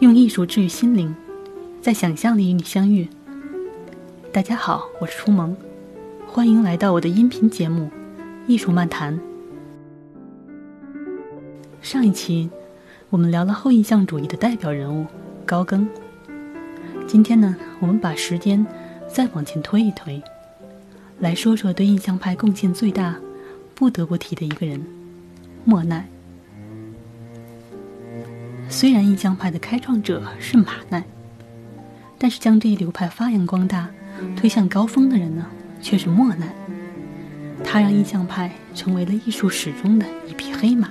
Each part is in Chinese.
用艺术治愈心灵，在想象里与你相遇。大家好，我是初萌，欢迎来到我的音频节目《艺术漫谈》。上一期我们聊了后印象主义的代表人物高更，今天呢，我们把时间再往前推一推，来说说对印象派贡献最大、不得不提的一个人——莫奈。虽然印象派的开创者是马奈，但是将这一流派发扬光大、推向高峰的人呢，却是莫奈。他让印象派成为了艺术史中的一匹黑马。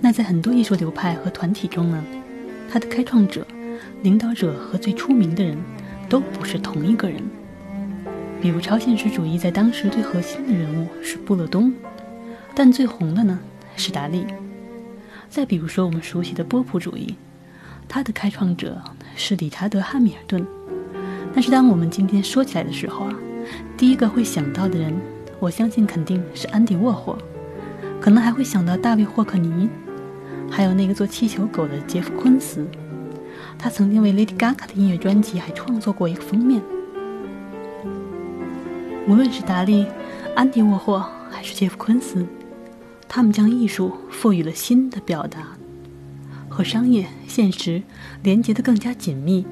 那在很多艺术流派和团体中呢，他的开创者、领导者和最出名的人都不是同一个人。比如超现实主义在当时最核心的人物是布勒东，但最红的呢？是达利。再比如说，我们熟悉的波普主义，它的开创者是理查德·汉密尔顿。但是，当我们今天说起来的时候啊，第一个会想到的人，我相信肯定是安迪·沃霍，可能还会想到大卫·霍克尼，还有那个做气球狗的杰夫·昆斯。他曾经为 Lady Gaga 的音乐专辑还创作过一个封面。无论是达利、安迪·沃霍，还是杰夫·昆斯。他们将艺术赋予了新的表达，和商业现实连接得更加紧密，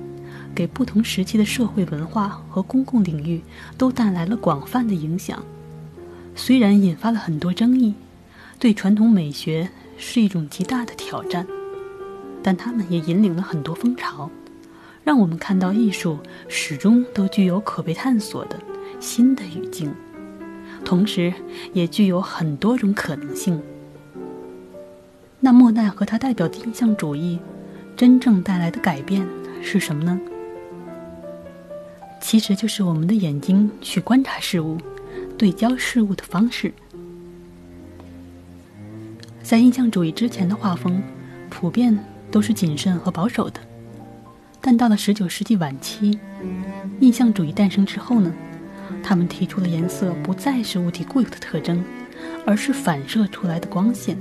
给不同时期的社会文化和公共领域都带来了广泛的影响。虽然引发了很多争议，对传统美学是一种极大的挑战，但他们也引领了很多风潮，让我们看到艺术始终都具有可被探索的新的语境。同时，也具有很多种可能性。那莫奈和他代表的印象主义，真正带来的改变是什么呢？其实就是我们的眼睛去观察事物、对焦事物的方式。在印象主义之前的画风，普遍都是谨慎和保守的。但到了十九世纪晚期，印象主义诞生之后呢？他们提出了颜色不再是物体固有的特征，而是反射出来的光线。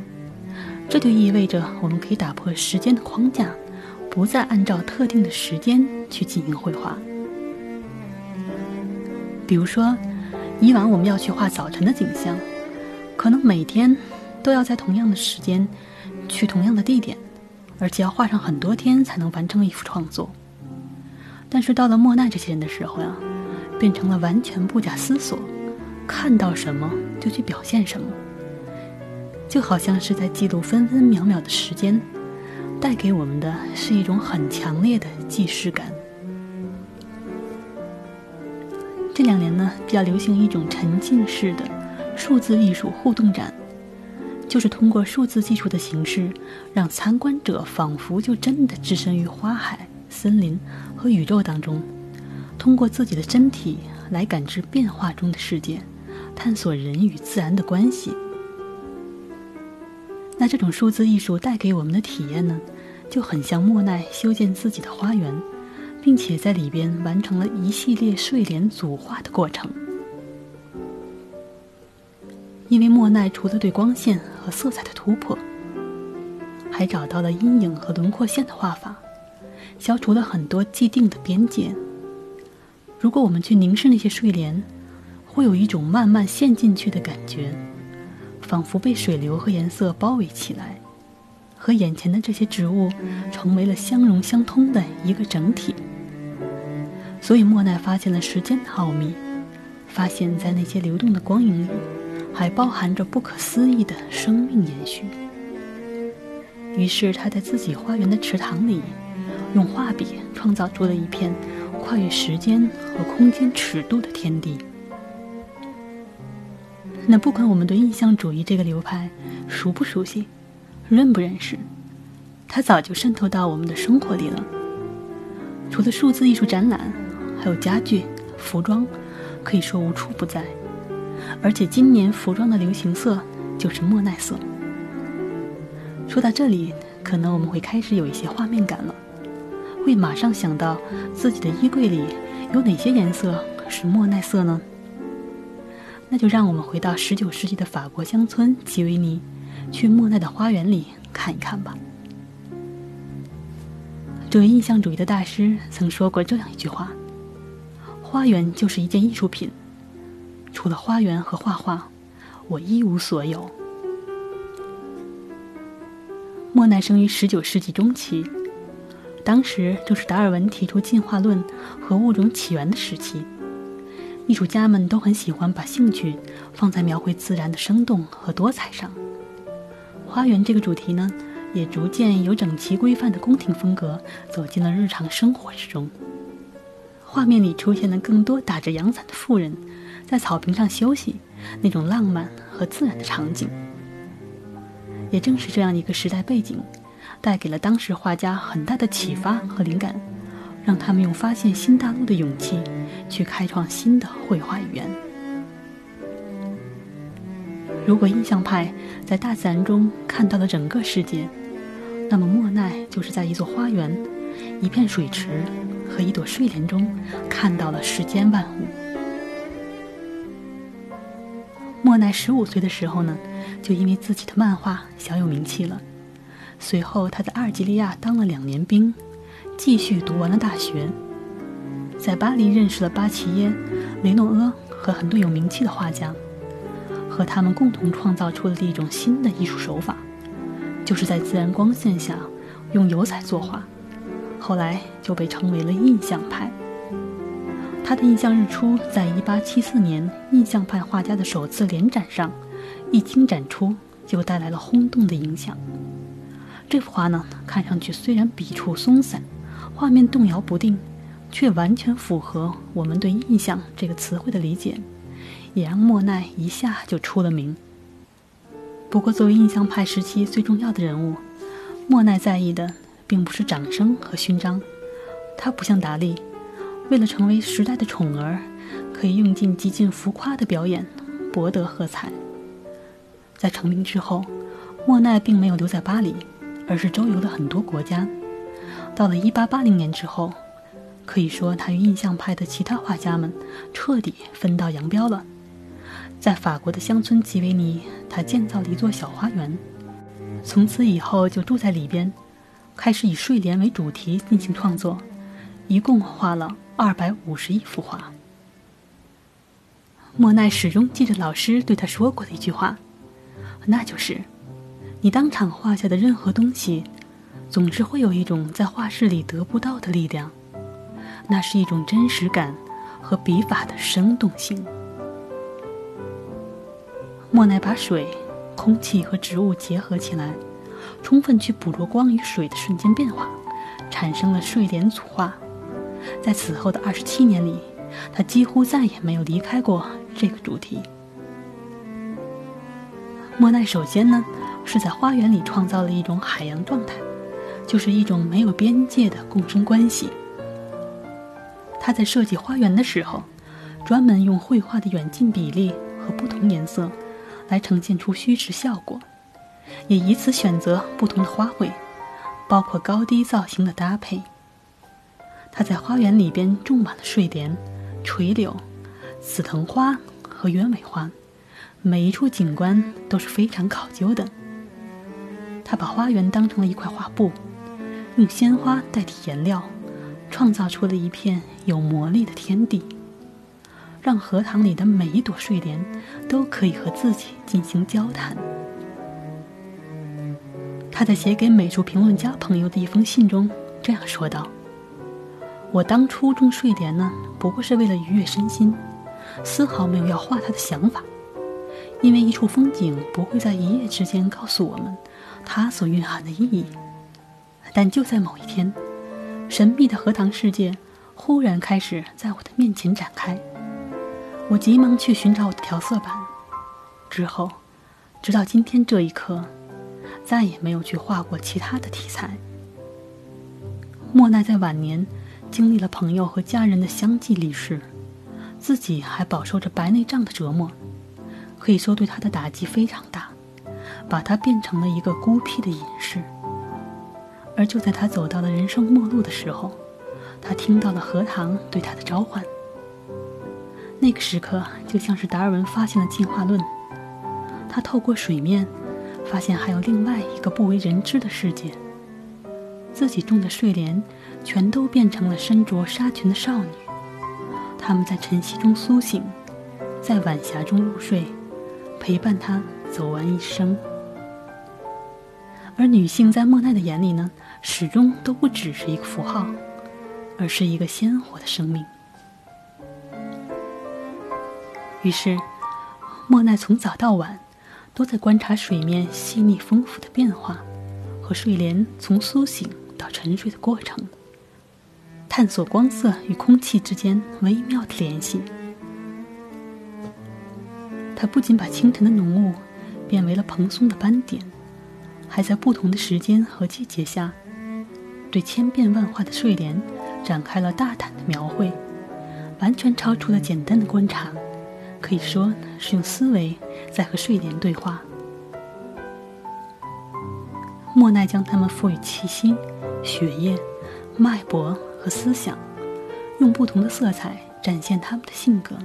这就意味着我们可以打破时间的框架，不再按照特定的时间去进行绘画。比如说，以往我们要去画早晨的景象，可能每天都要在同样的时间去同样的地点，而且要画上很多天才能完成一幅创作。但是到了莫奈这些人的时候呀。变成了完全不假思索，看到什么就去表现什么，就好像是在记录分分秒秒的时间，带给我们的是一种很强烈的既视感。这两年呢，比较流行一种沉浸式的数字艺术互动展，就是通过数字技术的形式，让参观者仿佛就真的置身于花海、森林和宇宙当中。通过自己的身体来感知变化中的世界，探索人与自然的关系。那这种数字艺术带给我们的体验呢，就很像莫奈修建自己的花园，并且在里边完成了一系列睡莲组画的过程。因为莫奈除了对光线和色彩的突破，还找到了阴影和轮廓线的画法，消除了很多既定的边界。如果我们去凝视那些睡莲，会有一种慢慢陷进去的感觉，仿佛被水流和颜色包围起来，和眼前的这些植物成为了相融相通的一个整体。所以莫奈发现了时间的奥秘，发现在那些流动的光影里，还包含着不可思议的生命延续。于是他在自己花园的池塘里，用画笔创造出了一片。跨越时间和空间尺度的天地。那不管我们对印象主义这个流派熟不熟悉，认不认识，它早就渗透到我们的生活里了。除了数字艺术展览，还有家具、服装，可以说无处不在。而且今年服装的流行色就是莫奈色。说到这里，可能我们会开始有一些画面感了。会马上想到自己的衣柜里有哪些颜色是莫奈色呢？那就让我们回到十九世纪的法国乡村吉维尼，去莫奈的花园里看一看吧。这位印象主义的大师曾说过这样一句话：“花园就是一件艺术品，除了花园和画画，我一无所有。”莫奈生于十九世纪中期，当时正是达尔文提出进化论和物种起源的时期。艺术家们都很喜欢把兴趣放在描绘自然的生动和多彩上。花园这个主题呢？也逐渐由整齐规范的宫廷风格走进了日常生活之中。画面里出现了更多打着阳伞的妇人，在草坪上休息，那种浪漫和自然的场景。也正是这样一个时代背景，带给了当时画家很大的启发和灵感，让他们用发现新大陆的勇气，去开创新的绘画语言。如果印象派在大自然中看到了整个世界，那么莫奈就是在一座花园、一片水池和一朵睡莲中看到了世间万物。莫奈十五岁的时候呢，就因为自己的漫画小有名气了。随后他在阿尔及利亚当了两年兵，继续读完了大学，在巴黎认识了巴齐耶、雷诺阿和很多有名气的画家，和他们共同创造出了一种新的艺术手法。就是在自然光线下用油彩作画，后来就被称为了印象派。他的《印象日出》在1874年印象派画家的首次联展上一经展出，就带来了轰动的影响。这幅画呢，看上去虽然笔触松散，画面动摇不定，却完全符合我们对“印象”这个词汇的理解，也让莫奈一下就出了名。不过，作为印象派时期最重要的人物，莫奈在意的并不是掌声和勋章。他不像达利，为了成为时代的宠儿，可以用尽极尽浮夸的表演博得喝彩。在成名之后，莫奈并没有留在巴黎，而是周游了很多国家。到了1880年之后，可以说他与印象派的其他画家们彻底分道扬镳了。在法国的乡村吉维尼，他建造了一座小花园，从此以后就住在里边，开始以睡莲为主题进行创作，一共画了二百五十一幅画。莫奈始终记着老师对他说过的一句话，那就是：你当场画下的任何东西，总是会有一种在画室里得不到的力量，那是一种真实感和笔法的生动性。莫奈把水、空气和植物结合起来，充分去捕捉光与水的瞬间变化，产生了睡莲组画。在此后的二十七年里，他几乎再也没有离开过这个主题。莫奈首先呢，是在花园里创造了一种海洋状态，就是一种没有边界的共生关系。他在设计花园的时候，专门用绘画的远近比例和不同颜色。来呈现出虚实效果，也以此选择不同的花卉，包括高低造型的搭配。他在花园里边种满了睡莲、垂柳、紫藤花和鸢尾花，每一处景观都是非常考究的。他把花园当成了一块画布，用鲜花代替颜料，创造出了一片有魔力的天地。让荷塘里的每一朵睡莲都可以和自己进行交谈。他在写给美术评论家朋友的一封信中这样说道：“我当初种睡莲呢，不过是为了愉悦身心，丝毫没有要画它的想法。因为一处风景不会在一夜之间告诉我们它所蕴含的意义。但就在某一天，神秘的荷塘世界忽然开始在我的面前展开。”我急忙去寻找我的调色板，之后，直到今天这一刻，再也没有去画过其他的题材。莫奈在晚年经历了朋友和家人的相继离世，自己还饱受着白内障的折磨，可以说对他的打击非常大，把他变成了一个孤僻的隐士。而就在他走到了人生末路的时候，他听到了荷塘对他的召唤。那个时刻就像是达尔文发现了进化论，他透过水面，发现还有另外一个不为人知的世界。自己种的睡莲全都变成了身着纱裙的少女。她们在晨曦中苏醒，在晚霞中入睡，陪伴她走完一生。而女性在莫奈的眼里呢，始终都不只是一个符号，而是一个鲜活的生命。于是，莫奈从早到晚都在观察水面细腻丰富的变化，和睡莲从苏醒到沉睡的过程，探索光色与空气之间微妙的联系。他不仅把清晨的浓雾变为了蓬松的斑点，还在不同的时间和季节下，对千变万化的睡莲展开了大胆的描绘，完全超出了简单的观察。可以说是用思维在和睡莲对话。莫奈将它们赋予气息、血液、脉搏和思想，用不同的色彩展现他们的性格。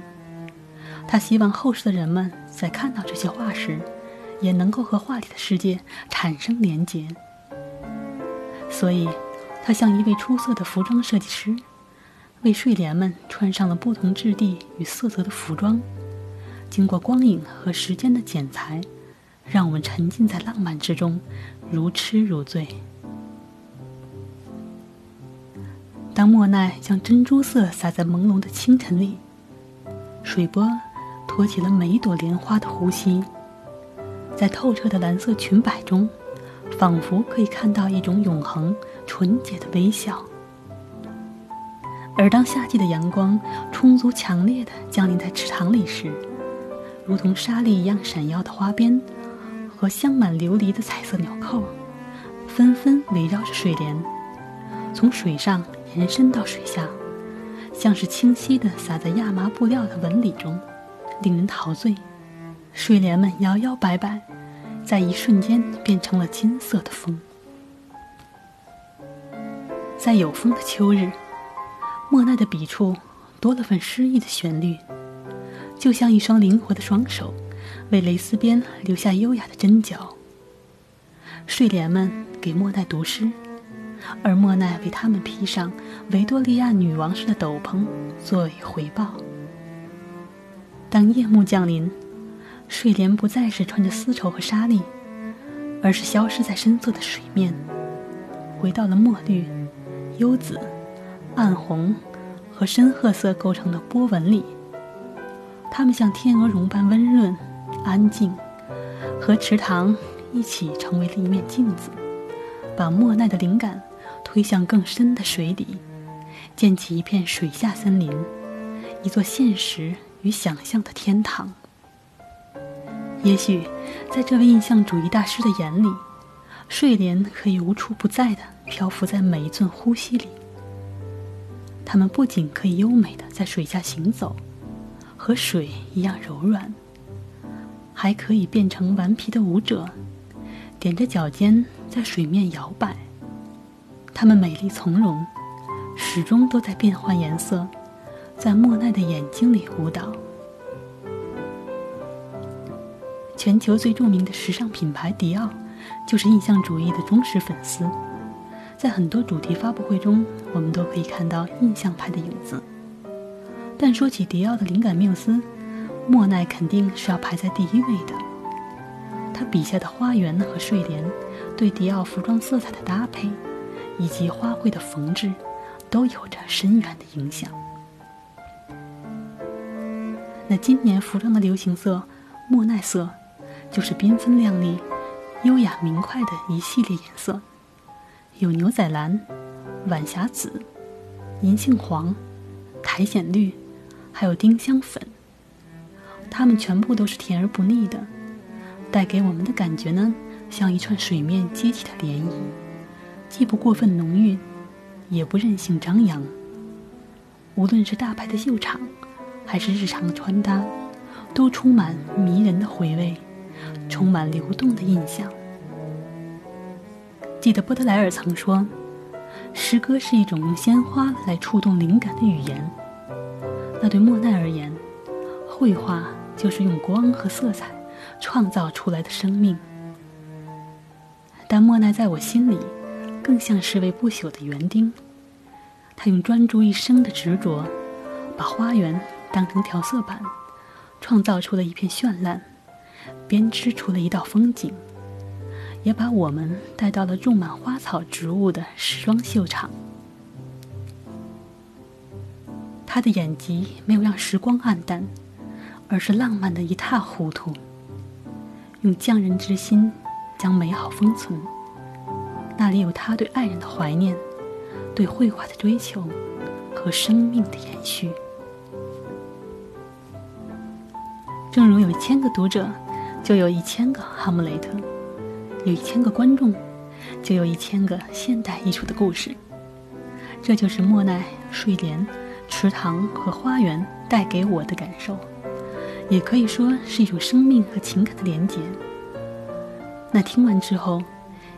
他希望后世的人们在看到这些画时，也能够和画里的世界产生连结。所以，他像一位出色的服装设计师，为睡莲们穿上了不同质地与色泽的服装。经过光影和时间的剪裁，让我们沉浸在浪漫之中，如痴如醉。当莫奈将珍珠色洒在朦胧的清晨里，水波托起了每一朵莲花的呼吸，在透彻的蓝色裙摆中，仿佛可以看到一种永恒、纯洁的微笑。而当夏季的阳光充足、强烈的降临在池塘里时，如同沙粒一样闪耀的花边，和镶满琉璃的彩色纽扣，纷纷围绕着水莲，从水上延伸到水下，像是清晰地洒在亚麻布料的纹理中，令人陶醉。睡莲们摇摇摆摆，在一瞬间变成了金色的风。在有风的秋日，莫奈的笔触多了份诗意的旋律。就像一双灵活的双手，为蕾丝边留下优雅的针脚。睡莲们给莫奈读诗，而莫奈为他们披上维多利亚女王式的斗篷作为回报。当夜幕降临，睡莲不再是穿着丝绸和纱丽，而是消失在深色的水面，回到了墨绿、幽紫、暗红和深褐色构成的波纹里。它们像天鹅绒般温润、安静，和池塘一起成为了一面镜子，把莫奈的灵感推向更深的水底，建起一片水下森林，一座现实与想象的天堂。也许，在这位印象主义大师的眼里，睡莲可以无处不在的漂浮在每一寸呼吸里。它们不仅可以优美的在水下行走。和水一样柔软，还可以变成顽皮的舞者，踮着脚尖在水面摇摆。它们美丽从容，始终都在变换颜色，在莫奈的眼睛里舞蹈。全球最著名的时尚品牌迪奥，就是印象主义的忠实粉丝，在很多主题发布会中，我们都可以看到印象派的影子。但说起迪奥的灵感缪斯，莫奈肯定是要排在第一位的。他笔下的花园和睡莲，对迪奥服装色彩的搭配，以及花卉的缝制，都有着深远的影响。那今年服装的流行色莫奈色，就是缤纷亮丽、优雅明快的一系列颜色，有牛仔蓝、晚霞紫、银杏黄、苔藓绿。还有丁香粉，它们全部都是甜而不腻的，带给我们的感觉呢，像一串水面激起的涟漪，既不过分浓郁，也不任性张扬。无论是大牌的秀场，还是日常的穿搭，都充满迷人的回味，充满流动的印象。记得波德莱尔曾说：“诗歌是一种用鲜花来触动灵感的语言。”那对莫奈而言，绘画就是用光和色彩创造出来的生命。但莫奈在我心里，更像是位不朽的园丁。他用专注一生的执着，把花园当成调色板，创造出了一片绚烂，编织出了一道风景，也把我们带到了种满花草植物的时装秀场。他的眼疾没有让时光黯淡，而是浪漫的一塌糊涂，用匠人之心将美好封存。那里有他对爱人的怀念，对绘画的追求和生命的延续。正如有千个读者，就有一千个哈姆雷特；有一千个观众，就有一千个现代艺术的故事。这就是莫奈睡莲。池塘和花园带给我的感受，也可以说是一种生命和情感的连结。那听完之后，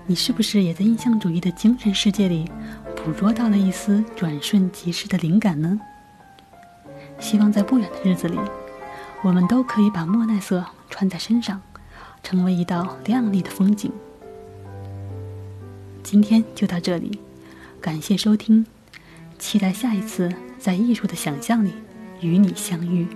你是不是也在印象主义的精神世界里捕捉到了一丝转瞬即逝的灵感呢？希望在不远的日子里，我们都可以把莫奈色穿在身上，成为一道亮丽的风景。今天就到这里，感谢收听，期待下一次。在艺术的想象里，与你相遇。